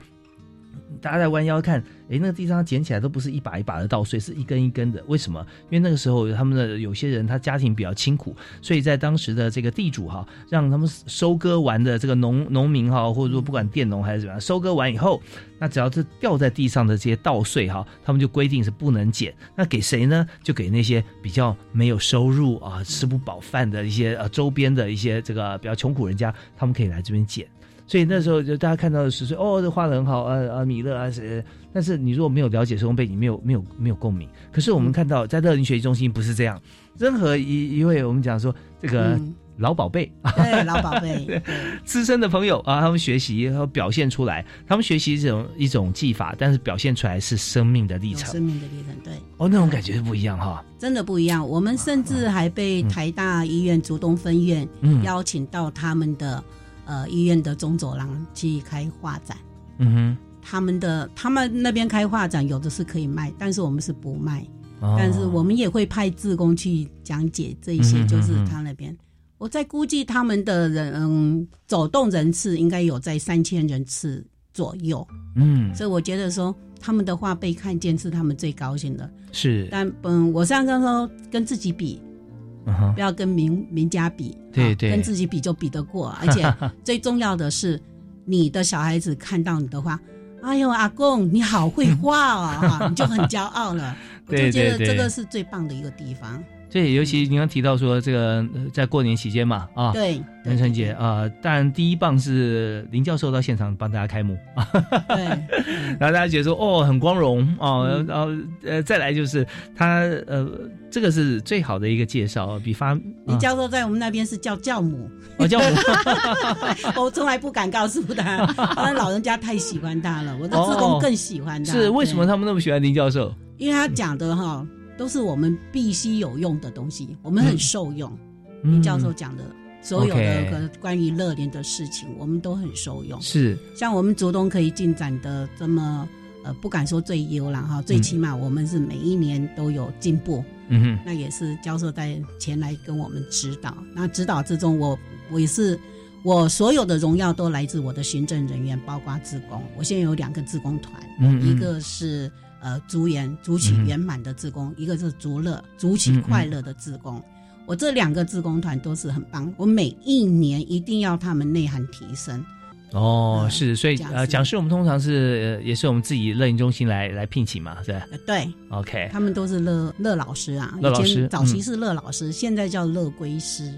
A: 大家在弯腰看，哎，那个地上捡起来都不是一把一把的稻穗，是一根一根的。为什么？因为那个时候他们的有些人他家庭比较清苦，所以在当时的这个地主哈，让他们收割完的这个农农民哈，或者说不管佃农还是怎么样，收割完以后，那只要是掉在地上的这些稻穗哈，他们就规定是不能捡。那给谁呢？就给那些比较没有收入啊、吃不饱饭的一些呃周边的一些这个比较穷苦人家，他们可以来这边捡。所以那时候就大家看到的是说，哦，这画的很好，啊啊，米勒啊谁，但是你如果没有了解时空背景，没有没有没有共鸣。可是我们看到在乐龄学习中心不是这样，任何一一位我们讲说这个老宝贝，
C: 对 老宝贝，
A: 资深的朋友啊，他们学习然后表现出来，他们学习这种一种技法，但是表现出来是生命的历程，
C: 生命的历程，对，
A: 哦，那种感觉是不一样哈，
C: 真的不一样。我们甚至还被台大医院竹东分院邀请到他们的。呃，医院的中走廊去开画展，
A: 嗯哼，
C: 他们的他们那边开画展有的是可以卖，但是我们是不卖，但是我们也会派志工去讲解这一些，就是他那边，我在估计他们的人嗯走动人次应该有在三千人次左右，
A: 嗯，
C: 所以我觉得说他们的话被看见是他们最高兴的，
A: 是，
C: 但嗯，我上刚说跟自己比。不要跟名名家比，
A: 对对，
C: 跟自己比就比得过。而且最重要的是，你的小孩子看到你的话，哎呦，阿公你好会画哦，你就很骄傲了。我就觉得这个是最棒的一个地方。
A: 对，尤其您刚提到说这个在过年期间嘛，啊，
C: 对，
A: 元春节啊，当然第一棒是林教授到现场帮大家开幕，
C: 对，
A: 然后大家觉得说哦很光荣哦，然后呃再来就是他呃这个是最好的一个介绍，比方
C: 林教授在我们那边是叫教母，
A: 哦教母，
C: 我从来不敢告诉他，因为老人家太喜欢他了，我的职工更喜欢他，
A: 是为什么他们那么喜欢林教授？
C: 因为他讲的哈。都是我们必须有用的东西，我们很受用。林教授讲的所有的关于乐联的事情，我们都很受用。
A: 是
C: 像我们竹东可以进展的这么呃，不敢说最优了哈，最起码我们是每一年都有进步。
A: 嗯哼，
C: 那也是教授在前来跟我们指导。那指导之中，我我也是我所有的荣耀都来自我的行政人员，包括自工。我现在有两个自工团，一个是。呃，竹圆竹取圆满的自工，一个是竹乐竹取快乐的自工，我这两个自工团都是很棒，我每一年一定要他们内涵提升。
A: 哦，是，所以呃，讲师我们通常是也是我们自己乐营中心来来聘请嘛，是吧？
C: 对
A: ，OK，
C: 他们都是乐乐老师啊，
A: 乐老师
C: 早期是乐老师，现在叫乐归师。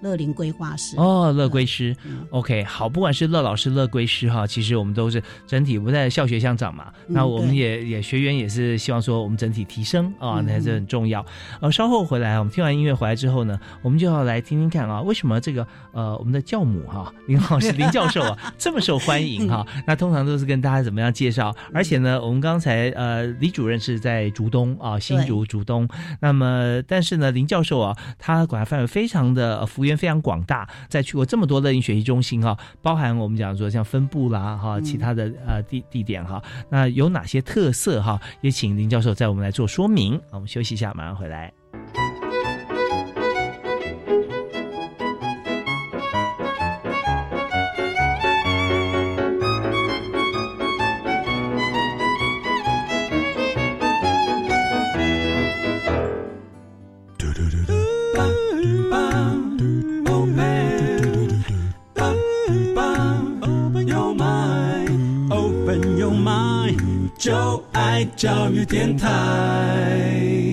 C: 乐龄规划师
A: 哦，乐规师，OK，好，不管是乐老师、乐规师哈，其实我们都是整体不在校学相长嘛。那我们也也学员也是希望说我们整体提升啊，那这很重要。呃，稍后回来，我们听完音乐回来之后呢，我们就要来听听看啊，为什么这个呃我们的教母哈林老师林教授啊 这么受欢迎哈？那通常都是跟大家怎么样介绍？而且呢，我们刚才呃李主任是在竹东啊新竹竹东，那么但是呢林教授啊他管辖范围非常的幅。非常广大，在去过这么多乐龄学习中心哈，包含我们讲说像分部啦哈，其他的呃地地点哈，那有哪些特色哈？也请林教授在我们来做说明。我们休息一下，马上回来。
F: 教育电台。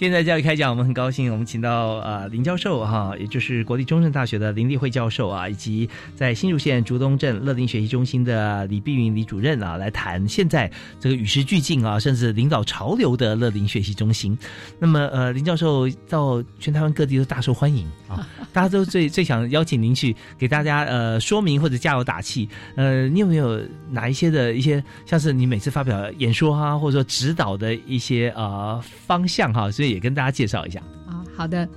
A: 现在教育开讲，我们很高兴，我们请到呃林教授哈，也就是国立中正大学的林立慧教授啊，以及在新竹县竹东镇乐林学习中心的李碧云李主任啊，来谈现在这个与时俱进啊，甚至领导潮流的乐林学习中心。那么呃，林教授到全台湾各地都大受欢迎啊，大家都最最想邀请您去给大家呃说明或者加油打气。呃，你有没有哪一些的一些像是你每次发表演说哈，或者说指导的一些呃方向哈？所以。也跟大家介绍一下。
B: 啊，好的，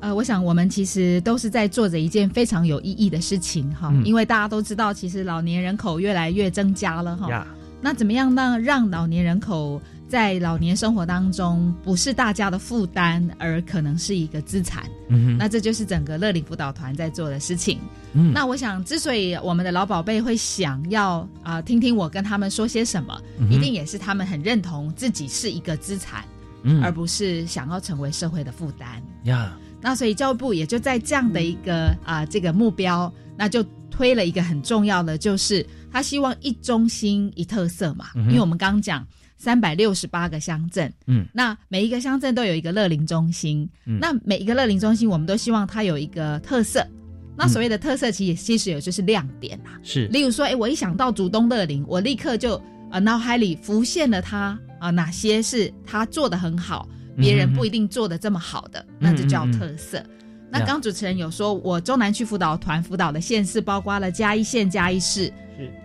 B: 呃，我想我们其实都是在做着一件非常有意义的事情哈，因为大家都知道，其实老年人口越来越增加了哈，那怎么样呢？让老年人口在老年生活当中不是大家的负担，而可能是一个资产，嗯，那这就是整个乐龄辅导团在做的事情。嗯，那我想，之所以我们的老宝贝会想要啊听听我跟他们说些什么，一定也是他们很认同自己是一个资产。而不是想要成为社会的负担呀。那所以教育部也就在这样的一个啊这个目标，那就推了一个很重要的，就是他希望一中心一特色嘛。因为我们刚刚讲三百六十八个乡镇，嗯，那每一个乡镇都有一个乐龄中心，那每一个乐龄中心，我们都希望它有一个特色。那所谓的特色，其实其实有就是亮点啊。
A: 是，
B: 例如说，哎，我一想到主东乐龄，我立刻就啊脑海里浮现了他。啊，哪些是他做的很好，别人不一定做的这么好的，那就叫特色。那刚主持人有说，我中南区辅导团辅导的县市包括了嘉义县、嘉义市、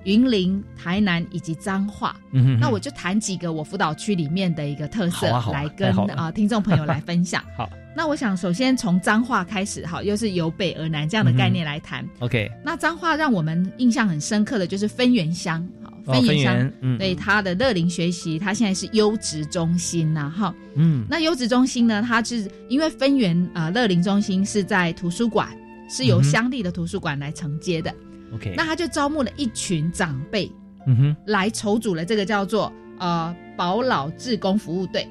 B: 云林、台南以及彰化。嗯那我就谈几个我辅导区里面的一个特色来跟啊听众朋友来分享。
A: 好，
B: 那我想首先从彰化开始，哈，又是由北而南这样的概念来谈。
A: OK，
B: 那彰化让我们印象很深刻的就是分园乡。分园乡对他的乐龄学习，他现在是优质中心呐，哈，嗯，那优质中心呢，它是因为分园啊乐龄中心是在图书馆，是由乡里的图书馆来承接的
A: ，OK，
B: 那他就招募了一群长辈，嗯哼，来筹组了这个叫做呃保老志工服务队，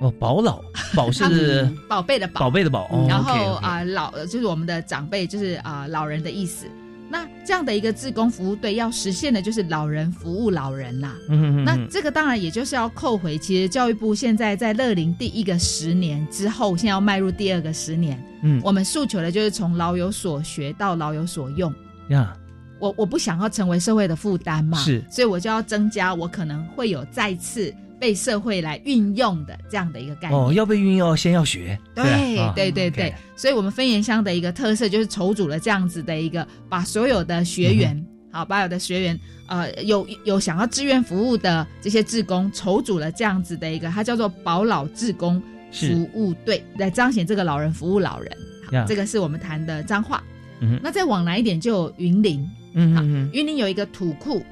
A: 哦，保老？保是
B: 宝贝的宝，
A: 宝贝的宝，
B: 然后啊老就是我们的长辈，就是啊老人的意思。那这样的一个自工服务队要实现的就是老人服务老人啦。嗯那这个当然也就是要扣回，其实教育部现在在乐龄第一个十年之后，现在要迈入第二个十年。嗯，我们诉求的就是从老有所学到老有所用。呀，我我不想要成为社会的负担嘛，
A: 是，
B: 所以我就要增加我可能会有再次。被社会来运用的这样的一个概念。哦，
A: 要被运用先要学，
B: 对对对对，所以我们分园乡的一个特色就是筹组了这样子的一个，把所有的学员，好，把有的学员，呃，有有想要志愿服务的这些志工，筹组了这样子的一个，它叫做保老志工服务队，来彰显这个老人服务老人。好，这个是我们谈的彰化。嗯，那再往南一点就有云林，嗯嗯，云林有一个土库。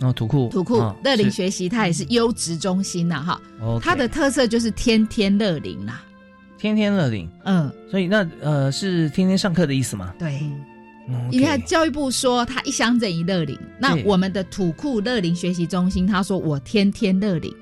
A: 哦，土库。
B: 土库乐龄学习，它也是优质中心呐，哈，它的特色就是天天乐龄啦，
A: 天天乐龄，嗯，所以那呃是天天上课的意思吗？
B: 对，你看教育部说他一乡镇一乐龄，那我们的土库乐龄学习中心，他说我天天乐龄，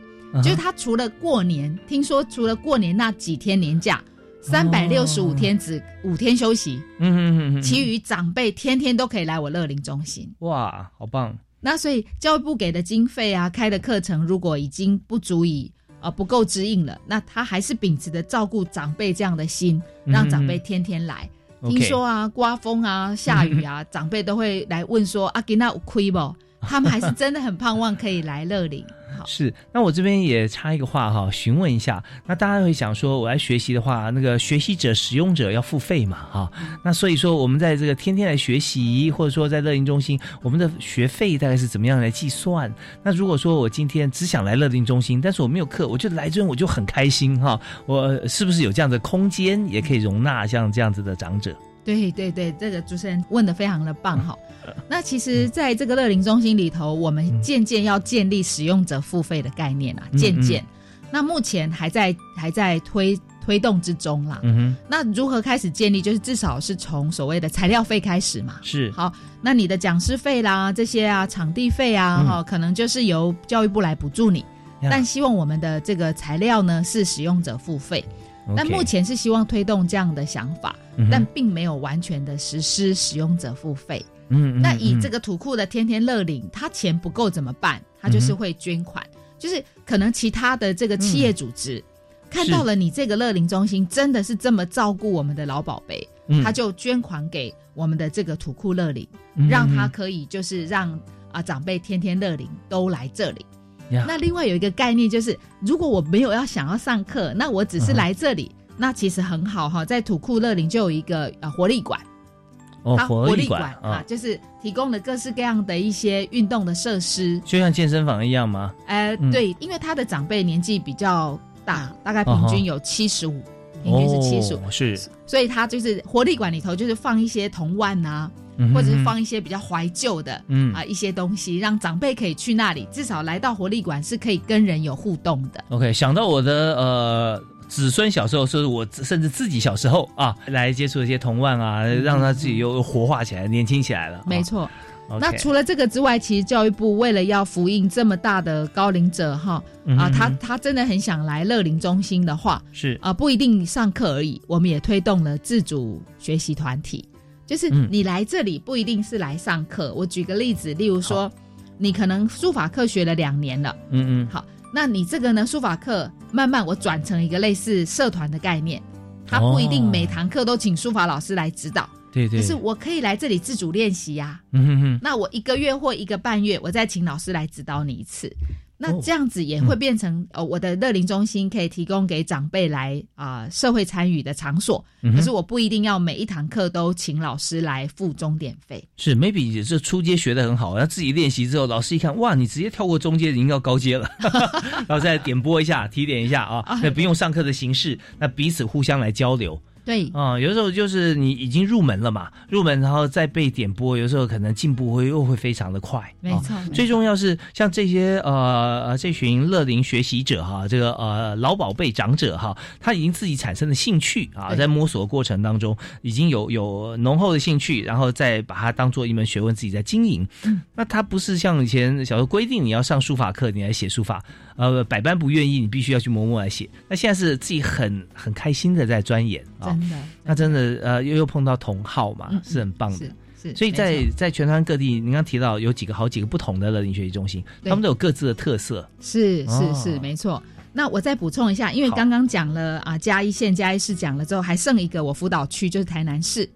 B: 就是他除了过年，听说除了过年那几天年假，三百六十五天只五天休息，嗯嗯嗯，其余长辈天天都可以来我乐龄中心，
A: 哇，好棒。
B: 那所以教育部给的经费啊，开的课程如果已经不足以啊不够支应了，那他还是秉持着照顾长辈这样的心，让长辈天天来。听说啊，刮风啊、下雨啊，长辈都会来问说：“阿吉那有亏不？” 他们还是真的很盼望可以来乐龄。
A: 是，那我这边也插一个话哈，询问一下，那大家会想说，我来学习的话，那个学习者、使用者要付费嘛哈？那所以说，我们在这个天天来学习，或者说在乐龄中心，我们的学费大概是怎么样来计算？那如果说我今天只想来乐龄中心，但是我没有课，我就来这，我就很开心哈。我是不是有这样的空间，也可以容纳像这样子的长者？
B: 对对对，这个主持人问的非常的棒哈。那其实，在这个乐龄中心里头，我们渐渐要建立使用者付费的概念啊，渐渐。那目前还在还在推推动之中啦。嗯哼。那如何开始建立？就是至少是从所谓的材料费开始嘛。
A: 是。
B: 好，那你的讲师费啦，这些啊，场地费啊，哈，可能就是由教育部来补助你。但希望我们的这个材料呢，是使用者付费。但目前是希望推动这样的想法，但并没有完全的实施使用者付费。嗯，那以这个土库的天天乐领，他钱不够怎么办？他就是会捐款，就是可能其他的这个企业组织看到了你这个乐龄中心真的是这么照顾我们的老宝贝，他就捐款给我们的这个土库乐龄，让他可以就是让啊长辈天天乐龄都来这里。那另外有一个概念就是，如果我没有要想要上课，那我只是来这里，那其实很好哈。在土库勒林就有一个呃活力馆，
A: 哦，活力馆
B: 啊，就是提供了各式各样的一些运动的设施，
A: 就像健身房一样吗？
B: 呃，对，因为他的长辈年纪比较大，大概平均有七十五，平均是七十五，
A: 是，
B: 所以他就是活力馆里头就是放一些铜腕啊。或者是放一些比较怀旧的，嗯啊一些东西，让长辈可以去那里，至少来到活力馆是可以跟人有互动的。
A: OK，想到我的呃子孙小时候，说我甚至自己小时候啊，来接触一些童玩啊，让他自己又活化起来，年轻起来了。
B: 没错。那除了这个之外，其实教育部为了要福音这么大的高龄者哈啊，他他真的很想来乐龄中心的话，
A: 是
B: 啊，不一定上课而已，我们也推动了自主学习团体。就是你来这里不一定是来上课。我举个例子，例如说，你可能书法课学了两年了，嗯嗯，好，那你这个呢，书法课慢慢我转成一个类似社团的概念，他不一定每堂课都请书法老师来指导，
A: 对对，
B: 可是我可以来这里自主练习呀，嗯哼哼，那我一个月或一个半月，我再请老师来指导你一次。那这样子也会变成呃，我的乐龄中心可以提供给长辈来啊社会参与的场所，可是我不一定要每一堂课都请老师来付钟点费。
A: 是，maybe 这初阶学的很好，然后自己练习之后，老师一看，哇，你直接跳过中阶，已经到高阶了，然后再点拨一下，提点一下 啊，那不用上课的形式，那彼此互相来交流。
B: 对
A: 啊，有的时候就是你已经入门了嘛，入门然后再被点播，有时候可能进步会又会非常的快。
B: 没错，
A: 最重要是像这些呃呃这群乐龄学习者哈，这个呃老宝贝长者哈，他已经自己产生了兴趣啊，在摸索过程当中已经有有浓厚的兴趣，然后再把它当做一门学问自己在经营。嗯，那他不是像以前小时候规定你要上书法课，你来写书法。呃，百般不愿意，你必须要去默默来写。那现在是自己很很开心的在钻研
B: 啊，真的。
A: 那真的呃，又又碰到同号嘛，是很棒的。
B: 是，
A: 所以在在全台湾各地，您刚提到有几个好几个不同的乐龄学习中心，他们都有各自的特色。
B: 是是是，没错。那我再补充一下，因为刚刚讲了啊，嘉义县嘉义市讲了之后，还剩一个我辅导区就是台南市。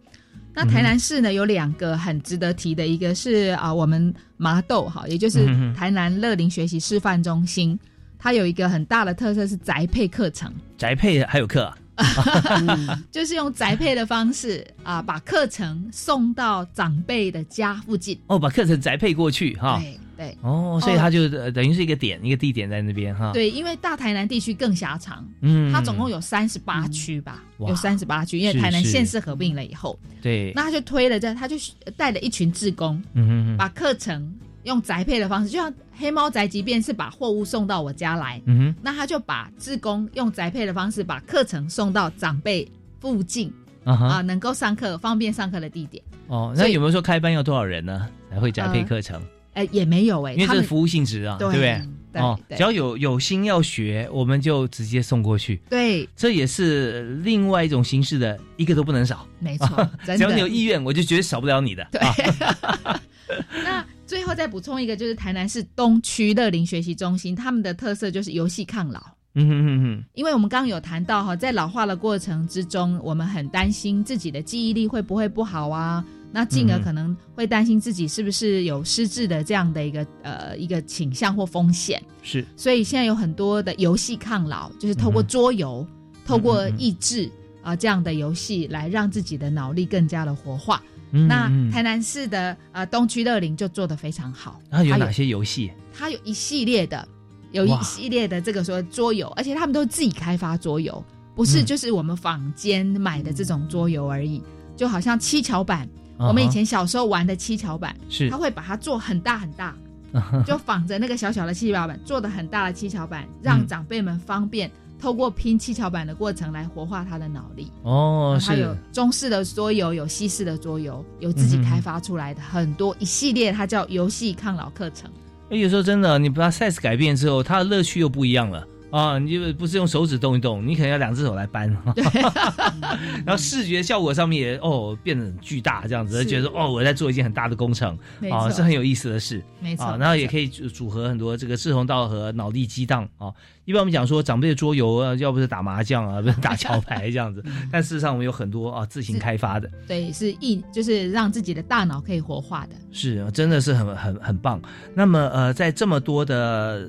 B: 那台南市呢有两个很值得提的，一个是啊我们麻豆哈，也就是台南乐龄学习示范中心，它有一个很大的特色是宅配课程。
A: 宅配还有课，
B: 就是用宅配的方式啊，把课程送到长辈的家附近。
A: 哦，把课程宅配过去哈。
B: 对对。
A: 哦，所以它就等于是一个点，一个地点在那边哈。
B: 对，因为大台南地区更狭长，嗯，它总共有三十八区吧，有三十八区，因为台南县市合并了以后，
A: 对，
B: 那他就推了这，他就带了一群志工，嗯嗯把课程用宅配的方式，就像黑猫宅急便是把货物送到我家来，嗯哼，那他就把志工用宅配的方式把课程送到长辈附近啊，能够上课方便上课的地点。
A: 哦，那有没有说开班要多少人呢？才会宅配课程？
B: 哎，也没有哎，
A: 因为这是服务性质啊，对不对？哦，只要有有心要学，我们就直接送过去。
B: 对，
A: 这也是另外一种形式的，一个都不能少。
B: 没错，
A: 只要你有意愿，我就绝对少不了你的。
B: 对。那最后再补充一个，就是台南市东区乐龄学习中心，他们的特色就是游戏抗老。嗯哼哼哼。因为我们刚刚有谈到哈，在老化的过程之中，我们很担心自己的记忆力会不会不好啊。那进而可能会担心自己是不是有失智的这样的一个呃一个倾向或风险，
A: 是。
B: 所以现在有很多的游戏抗老，就是透过桌游、透过益智啊这样的游戏来让自己的脑力更加的活化。那台南市的呃东区乐龄就做的非常好。
A: 它有哪些游戏？
B: 它有一系列的，有一系列的这个说桌游，而且他们都自己开发桌游，不是就是我们坊间买的这种桌游而已，就好像七巧板。我们以前小时候玩的七巧板，
A: 是。
B: 他会把它做很大很大，就仿着那个小小的七巧板做的很大的七巧板，让长辈们方便透过拼七巧板的过程来活化他的脑力。
A: 哦，
B: 他。有中式的桌游，有西式的桌游，有自己开发出来的很多一系列，它叫游戏抗老课程。
A: 哎，有时候真的，你把它 size 改变之后，它的乐趣又不一样了。啊，你就不是用手指动一动，你可能要两只手来搬。然后视觉效果上面也哦变得很巨大，这样子觉得哦我在做一件很大的工程啊，是很有意思的事。
B: 没错，
A: 然后也可以组合很多这个志同道合、脑力激荡啊。一般我们讲说长辈的桌游啊，要不是打麻将啊，不是打桥牌这样子。但事实上我们有很多啊自行开发的。
B: 对，是一就是让自己的大脑可以活化的。
A: 是，真的是很很很棒。那么呃，在这么多的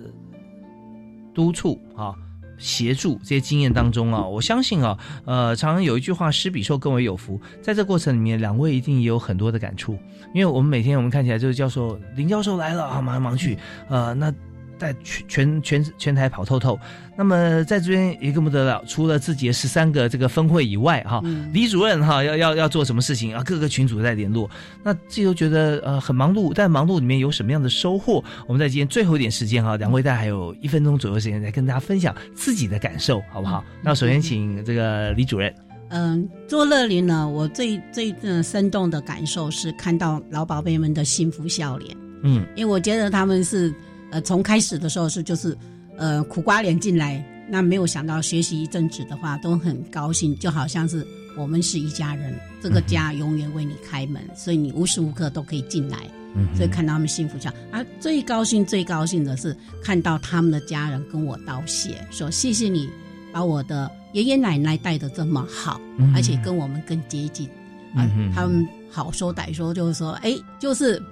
A: 督促啊、协助这些经验当中啊，我相信啊，呃，常常有一句话“施比受更为有福”。在这过程里面，两位一定也有很多的感触，因为我们每天我们看起来就是教授林教授来了啊，忙来忙去，呃，那。在全全全全台跑透透，那么在这边也更不得了。除了自己的十三个这个分会以外，哈，李主任哈要要要做什么事情啊？各个群组在联络，那自己都觉得呃很忙碌。但忙碌里面有什么样的收获？我们在今天最后一点时间哈，两位大概还有一分钟左右时间来跟大家分享自己的感受，好不好？那首先请这个李主任。
C: 嗯，做乐龄呢，我最最嗯生动的感受是看到老宝贝们的幸福笑脸。嗯，因为我觉得他们是。呃，从开始的时候是就是，呃，苦瓜脸进来，那没有想到学习一阵子的话，都很高兴，就好像是我们是一家人，这个家永远为你开门，所以你无时无刻都可以进来，所以看到他们幸福笑。啊，最高兴最高兴的是看到他们的家人跟我道谢，说谢谢你把我的爷爷奶奶带的这么好，而且跟我们更接近，啊，他们好说歹说就是说，哎，就是。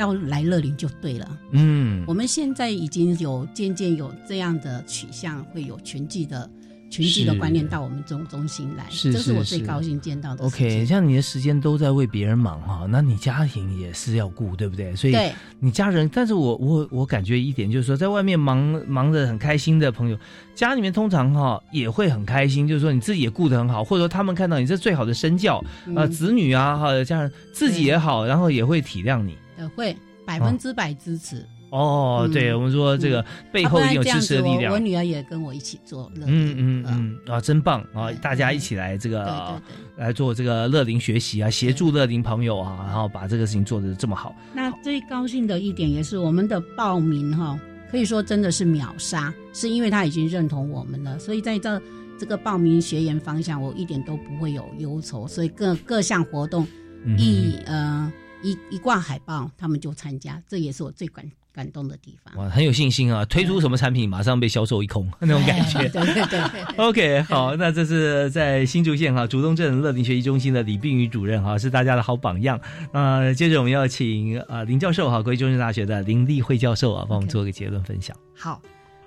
C: 要来乐林就对了。嗯，我们现在已经有渐渐有这样的取向，会有全季的群聚的观念到我们中中心来，是这是我最高兴见到的。
A: OK，像你的时间都在为别人忙哈，那你家庭也是要顾，对不对？所以你家人，但是我我我感觉一点就是说，在外面忙忙着很开心的朋友，家里面通常哈也会很开心，就是说你自己也顾得很好，或者说他们看到你是最好的身教啊，子女啊哈，家人自己也好，然后也会体谅你。
C: 会百分之百支持
A: 哦，对我们说这个背后有支持的力量。
C: 我女儿也跟我一起做，
A: 嗯嗯嗯啊，真棒啊！大家一起来这个来做这个乐龄学习啊，协助乐龄朋友啊，然后把这个事情做得这么好。
C: 那最高兴的一点也是我们的报名哈，可以说真的是秒杀，是因为他已经认同我们了，所以在这这个报名学员方向，我一点都不会有忧愁，所以各各项活动一呃。一一挂海报，他们就参加，这也是我最感感动的地方。
A: 哇，很有信心啊！推出什么产品，马上被销售一空那种感觉。
C: 对对对。
A: OK，好，那这是在新竹县哈竹东镇乐林学习中心的李碧宇主任哈，是大家的好榜样。那接着我们要请啊林教授哈，国立中山大学的林立慧教授啊，帮我们做个结论分享。
B: 好，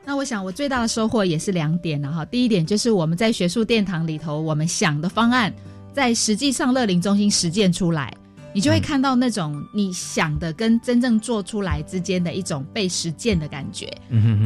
B: 那我想我最大的收获也是两点了哈。第一点就是我们在学术殿堂里头，我们想的方案，在实际上乐林中心实践出来。你就会看到那种你想的跟真正做出来之间的一种被实践的感觉。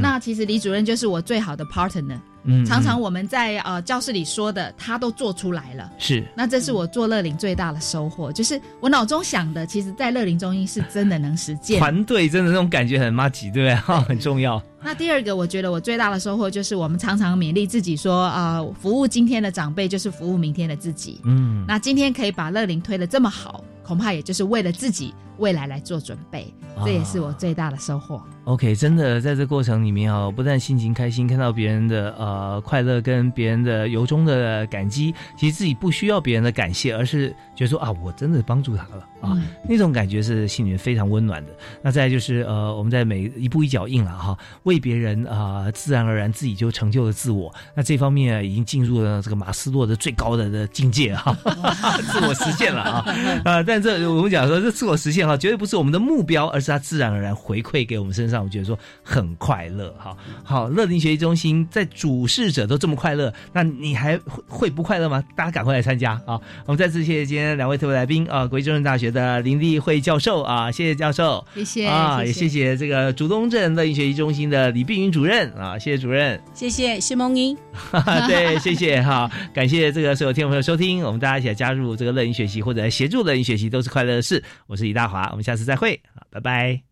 B: 那其实李主任就是我最好的 partner。常常我们在呃教室里说的，他都做出来了。
A: 是，
B: 那这是我做乐龄最大的收获，就是我脑中想的，其实在乐龄中心是真的能实践。
A: 团队真的那种感觉很麻吉，对不对？哈，很重要。
B: 那第二个，我觉得我最大的收获就是，我们常常勉励自己说啊，服务今天的长辈就是服务明天的自己。嗯，那今天可以把乐龄推的这么好。恐怕也就是为了自己未来来做准备，这也是我最大的收获。
A: OK，真的在这过程里面啊，不但心情开心，看到别人的呃快乐，跟别人的由衷的感激，其实自己不需要别人的感谢，而是觉得说啊，我真的帮助他了啊，那种感觉是心里面非常温暖的。那再就是呃，我们在每一步一脚印了哈，为别人啊，自然而然自己就成就了自我。那这方面已经进入了这个马斯洛的最高的的境界哈，自我实现了啊啊！但这我们讲说这自我实现哈，绝对不是我们的目标，而是他自然而然回馈给我们身上。我觉得说很快乐，哈，好，乐林学习中心在主事者都这么快乐，那你还会会不快乐吗？大家赶快来参加啊！我们再次谢谢今天两位特别来宾啊，国际中山大学的林立慧教授啊，谢谢教授，
B: 谢谢啊，
A: 也谢谢这个竹东镇乐林学习中心的李碧云主任啊，谢谢主任，
C: 谢谢谢梦英，
A: 对，谢谢哈，感谢这个所有听众朋友收听，我们大家一起来加入这个乐林学习或者协助乐林学习都是快乐的事，我是李大华，我们下次再会，好，拜拜。